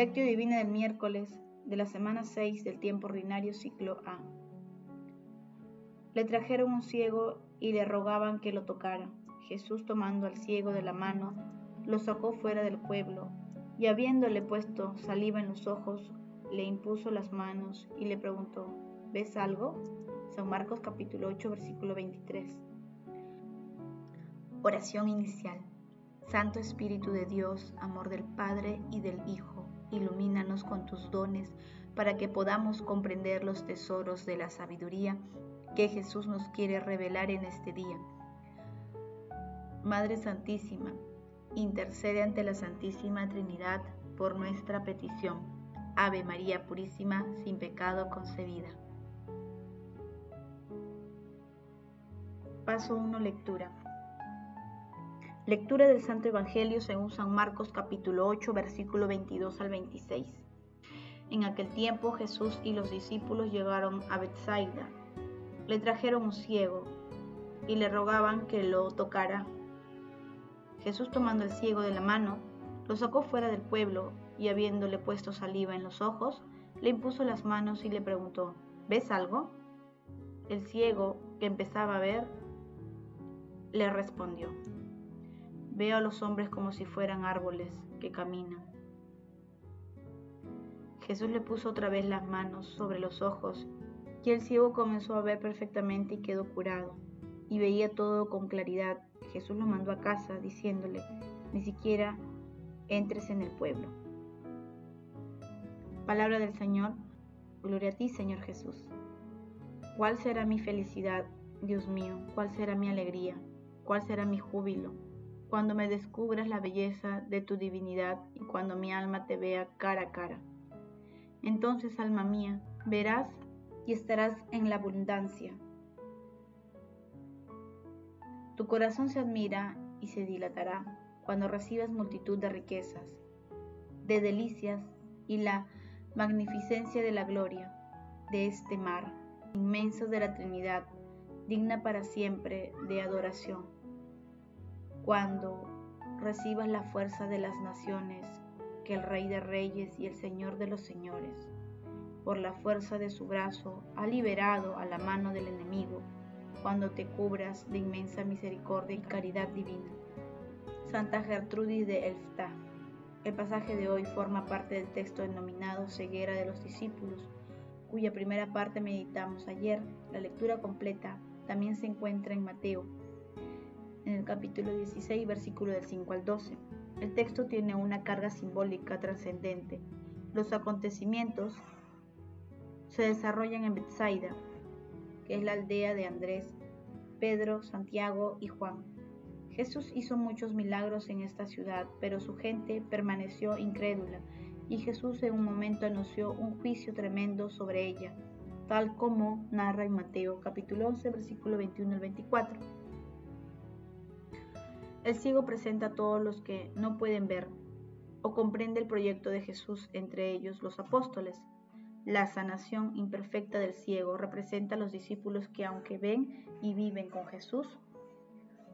Lectio Divina del miércoles de la semana 6 del tiempo ordinario ciclo A. Le trajeron un ciego y le rogaban que lo tocara. Jesús tomando al ciego de la mano, lo sacó fuera del pueblo, y habiéndole puesto saliva en los ojos, le impuso las manos y le preguntó, ¿ves algo? San Marcos capítulo 8 versículo 23. Oración inicial. Santo Espíritu de Dios, amor del Padre y del Hijo, ilumínanos con tus dones para que podamos comprender los tesoros de la sabiduría que Jesús nos quiere revelar en este día. Madre Santísima, intercede ante la Santísima Trinidad por nuestra petición. Ave María Purísima, sin pecado concebida. Paso 1. Lectura. Lectura del Santo Evangelio según San Marcos capítulo 8 versículo 22 al 26. En aquel tiempo Jesús y los discípulos llegaron a Bethsaida le trajeron un ciego y le rogaban que lo tocara. Jesús tomando el ciego de la mano, lo sacó fuera del pueblo y habiéndole puesto saliva en los ojos, le impuso las manos y le preguntó, ¿ves algo? El ciego, que empezaba a ver, le respondió, veo a los hombres como si fueran árboles que caminan. Jesús le puso otra vez las manos sobre los ojos y el ciego comenzó a ver perfectamente y quedó curado, y veía todo con claridad. Jesús lo mandó a casa diciéndole, ni siquiera entres en el pueblo. Palabra del Señor, gloria a ti Señor Jesús. ¿Cuál será mi felicidad, Dios mío? ¿Cuál será mi alegría? ¿Cuál será mi júbilo? Cuando me descubras la belleza de tu divinidad y cuando mi alma te vea cara a cara. Entonces, alma mía, verás y estarás en la abundancia. Tu corazón se admira y se dilatará cuando recibas multitud de riquezas, de delicias y la magnificencia de la gloria de este mar inmenso de la Trinidad, digna para siempre de adoración. Cuando recibas la fuerza de las naciones que el Rey de Reyes y el Señor de los Señores por la fuerza de su brazo, ha liberado a la mano del enemigo, cuando te cubras de inmensa misericordia y caridad divina. Santa Gertrudis de Elftá. El pasaje de hoy forma parte del texto denominado Ceguera de los Discípulos, cuya primera parte meditamos ayer. La lectura completa también se encuentra en Mateo, en el capítulo 16, versículo del 5 al 12. El texto tiene una carga simbólica trascendente. Los acontecimientos se desarrollan en Bethsaida, que es la aldea de Andrés, Pedro, Santiago y Juan. Jesús hizo muchos milagros en esta ciudad, pero su gente permaneció incrédula y Jesús en un momento anunció un juicio tremendo sobre ella, tal como narra en Mateo capítulo 11 versículo 21 al 24. El ciego presenta a todos los que no pueden ver o comprende el proyecto de Jesús, entre ellos los apóstoles. La sanación imperfecta del ciego representa a los discípulos que aunque ven y viven con Jesús,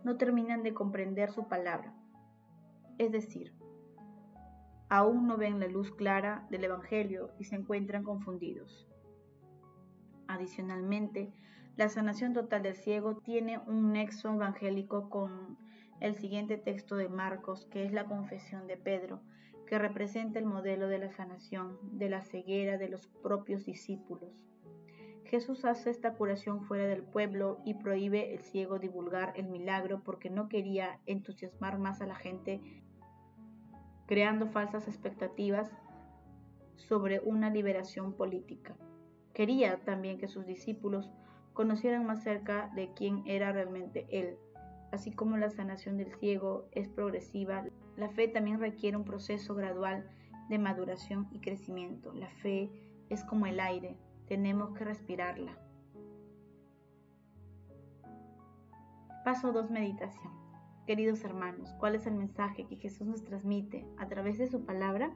no terminan de comprender su palabra. Es decir, aún no ven la luz clara del Evangelio y se encuentran confundidos. Adicionalmente, la sanación total del ciego tiene un nexo evangélico con el siguiente texto de Marcos, que es la confesión de Pedro, que representa el modelo de la sanación, de la ceguera de los propios discípulos. Jesús hace esta curación fuera del pueblo y prohíbe el ciego divulgar el milagro porque no quería entusiasmar más a la gente, creando falsas expectativas sobre una liberación política. Quería también que sus discípulos conocieran más cerca de quién era realmente Él. Así como la sanación del ciego es progresiva, la fe también requiere un proceso gradual de maduración y crecimiento. La fe es como el aire, tenemos que respirarla. Paso 2. Meditación. Queridos hermanos, ¿cuál es el mensaje que Jesús nos transmite a través de su palabra?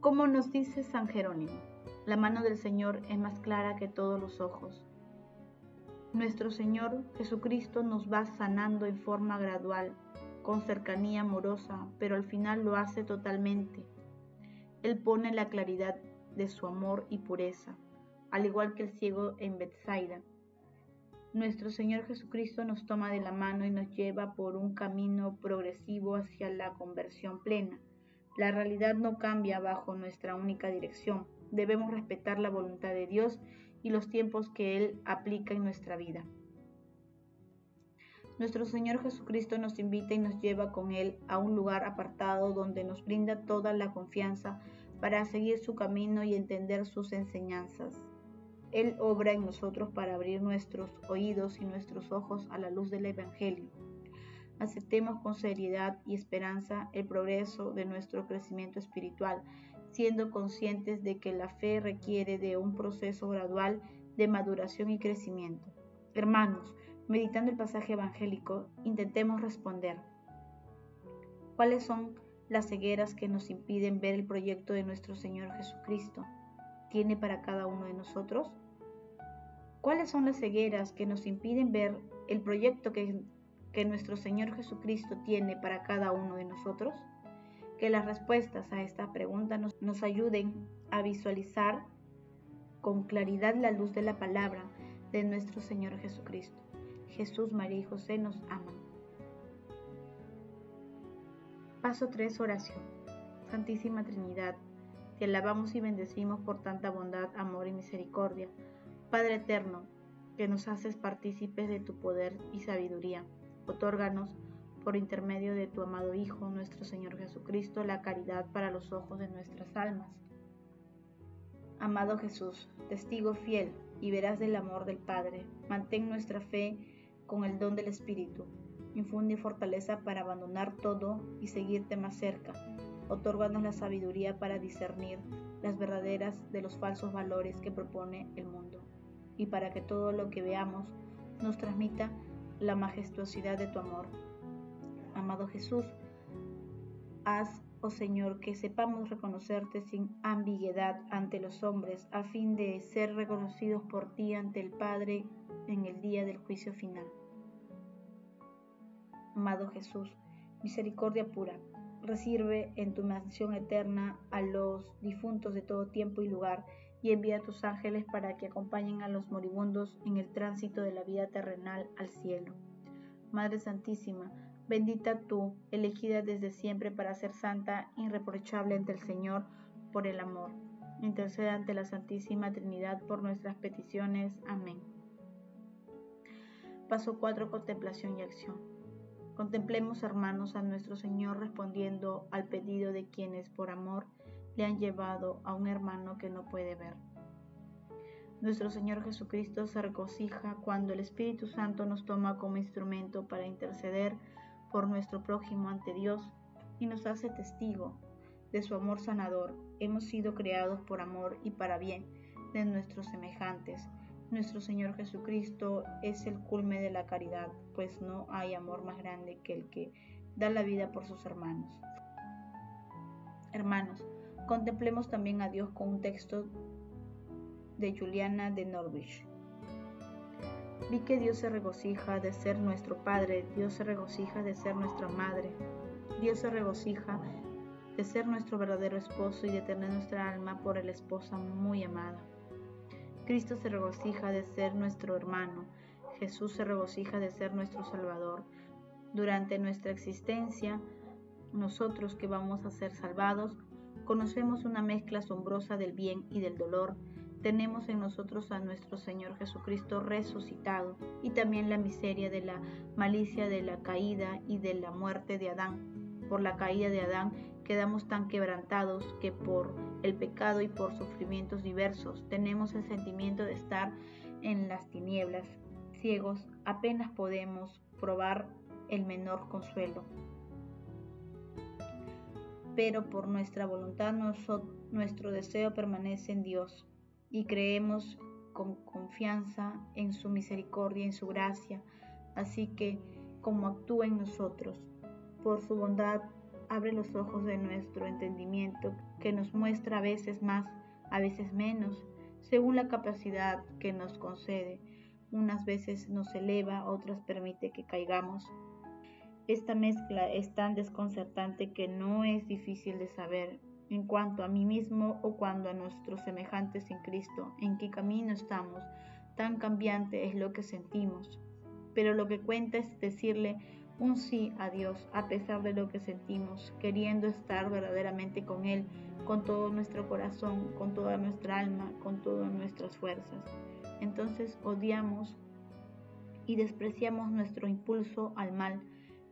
Como nos dice San Jerónimo, la mano del Señor es más clara que todos los ojos. Nuestro Señor Jesucristo nos va sanando en forma gradual con cercanía amorosa, pero al final lo hace totalmente. Él pone la claridad de su amor y pureza, al igual que el ciego en Bethsaida. Nuestro Señor Jesucristo nos toma de la mano y nos lleva por un camino progresivo hacia la conversión plena. La realidad no cambia bajo nuestra única dirección. Debemos respetar la voluntad de Dios y los tiempos que Él aplica en nuestra vida. Nuestro Señor Jesucristo nos invita y nos lleva con Él a un lugar apartado donde nos brinda toda la confianza para seguir su camino y entender sus enseñanzas. Él obra en nosotros para abrir nuestros oídos y nuestros ojos a la luz del Evangelio. Aceptemos con seriedad y esperanza el progreso de nuestro crecimiento espiritual, siendo conscientes de que la fe requiere de un proceso gradual de maduración y crecimiento. Hermanos, Meditando el pasaje evangélico, intentemos responder. ¿Cuáles son las cegueras que nos impiden ver el proyecto de nuestro Señor Jesucristo? ¿Tiene para cada uno de nosotros? ¿Cuáles son las cegueras que nos impiden ver el proyecto que, que nuestro Señor Jesucristo tiene para cada uno de nosotros? Que las respuestas a esta pregunta nos, nos ayuden a visualizar con claridad la luz de la palabra de nuestro Señor Jesucristo. Jesús, María y José nos aman. Paso 3. Oración. Santísima Trinidad, te alabamos y bendecimos por tanta bondad, amor y misericordia. Padre eterno, que nos haces partícipes de tu poder y sabiduría, otórganos, por intermedio de tu amado Hijo, nuestro Señor Jesucristo, la caridad para los ojos de nuestras almas. Amado Jesús, testigo fiel y verás del amor del Padre, mantén nuestra fe con el don del Espíritu. Infunde fortaleza para abandonar todo y seguirte más cerca. Otórganos la sabiduría para discernir las verdaderas de los falsos valores que propone el mundo y para que todo lo que veamos nos transmita la majestuosidad de tu amor. Amado Jesús, haz, oh Señor, que sepamos reconocerte sin ambigüedad ante los hombres, a fin de ser reconocidos por ti ante el Padre en el día del juicio final. Amado Jesús, misericordia pura, recibe en tu mansión eterna a los difuntos de todo tiempo y lugar, y envía a tus ángeles para que acompañen a los moribundos en el tránsito de la vida terrenal al cielo. Madre Santísima, bendita tú, elegida desde siempre para ser santa, irreprochable ante el Señor por el amor. Intercede ante la Santísima Trinidad por nuestras peticiones. Amén. Paso 4. Contemplación y acción. Contemplemos, hermanos, a nuestro Señor respondiendo al pedido de quienes por amor le han llevado a un hermano que no puede ver. Nuestro Señor Jesucristo se regocija cuando el Espíritu Santo nos toma como instrumento para interceder por nuestro prójimo ante Dios y nos hace testigo de su amor sanador. Hemos sido creados por amor y para bien de nuestros semejantes nuestro Señor Jesucristo es el culme de la caridad, pues no hay amor más grande que el que da la vida por sus hermanos. Hermanos, contemplemos también a Dios con un texto de Juliana de Norwich. Vi que Dios se regocija de ser nuestro Padre, Dios se regocija de ser nuestra Madre, Dios se regocija de ser nuestro verdadero esposo y de tener nuestra alma por el esposa muy amada. Cristo se regocija de ser nuestro hermano, Jesús se regocija de ser nuestro Salvador. Durante nuestra existencia, nosotros que vamos a ser salvados, conocemos una mezcla asombrosa del bien y del dolor. Tenemos en nosotros a nuestro Señor Jesucristo resucitado y también la miseria de la malicia de la caída y de la muerte de Adán. Por la caída de Adán quedamos tan quebrantados que por el pecado y por sufrimientos diversos tenemos el sentimiento de estar en las tinieblas, ciegos, apenas podemos probar el menor consuelo. Pero por nuestra voluntad nuestro deseo permanece en Dios y creemos con confianza en su misericordia, en su gracia, así que como actúa en nosotros, por su bondad abre los ojos de nuestro entendimiento, que nos muestra a veces más, a veces menos, según la capacidad que nos concede. Unas veces nos eleva, otras permite que caigamos. Esta mezcla es tan desconcertante que no es difícil de saber en cuanto a mí mismo o cuando a nuestros semejantes en Cristo, en qué camino estamos, tan cambiante es lo que sentimos. Pero lo que cuenta es decirle un sí a Dios a pesar de lo que sentimos, queriendo estar verdaderamente con Él, con todo nuestro corazón, con toda nuestra alma, con todas nuestras fuerzas. Entonces odiamos y despreciamos nuestro impulso al mal,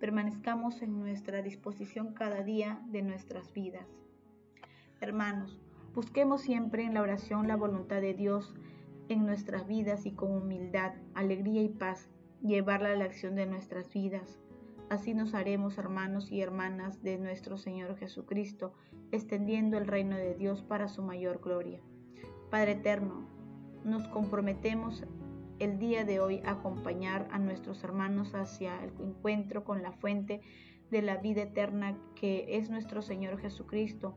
permanezcamos en nuestra disposición cada día de nuestras vidas. Hermanos, busquemos siempre en la oración la voluntad de Dios en nuestras vidas y con humildad, alegría y paz, llevarla a la acción de nuestras vidas. Así nos haremos hermanos y hermanas de nuestro Señor Jesucristo, extendiendo el reino de Dios para su mayor gloria. Padre eterno, nos comprometemos el día de hoy a acompañar a nuestros hermanos hacia el encuentro con la fuente de la vida eterna que es nuestro Señor Jesucristo.